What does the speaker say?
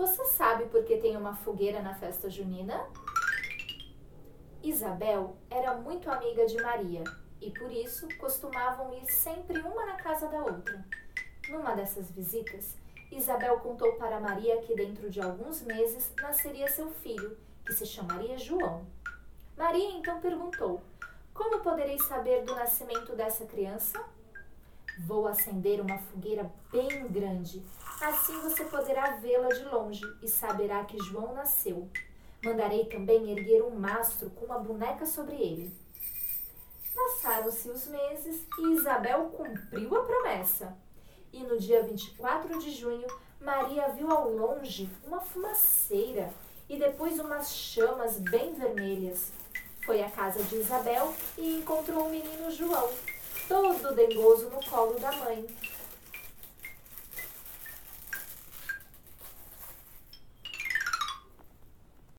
Você sabe por que tem uma fogueira na festa junina? Isabel era muito amiga de Maria e por isso costumavam ir sempre uma na casa da outra. Numa dessas visitas, Isabel contou para Maria que dentro de alguns meses nasceria seu filho, que se chamaria João. Maria então perguntou: Como poderei saber do nascimento dessa criança? Vou acender uma fogueira bem grande, assim você poderá vê-la de longe e saberá que João nasceu. Mandarei também erguer um mastro com uma boneca sobre ele. Passaram-se os meses e Isabel cumpriu a promessa. E no dia 24 de junho, Maria viu ao longe uma fumaceira e depois umas chamas bem vermelhas. Foi à casa de Isabel e encontrou o menino João, todo dengoso no colo da mãe.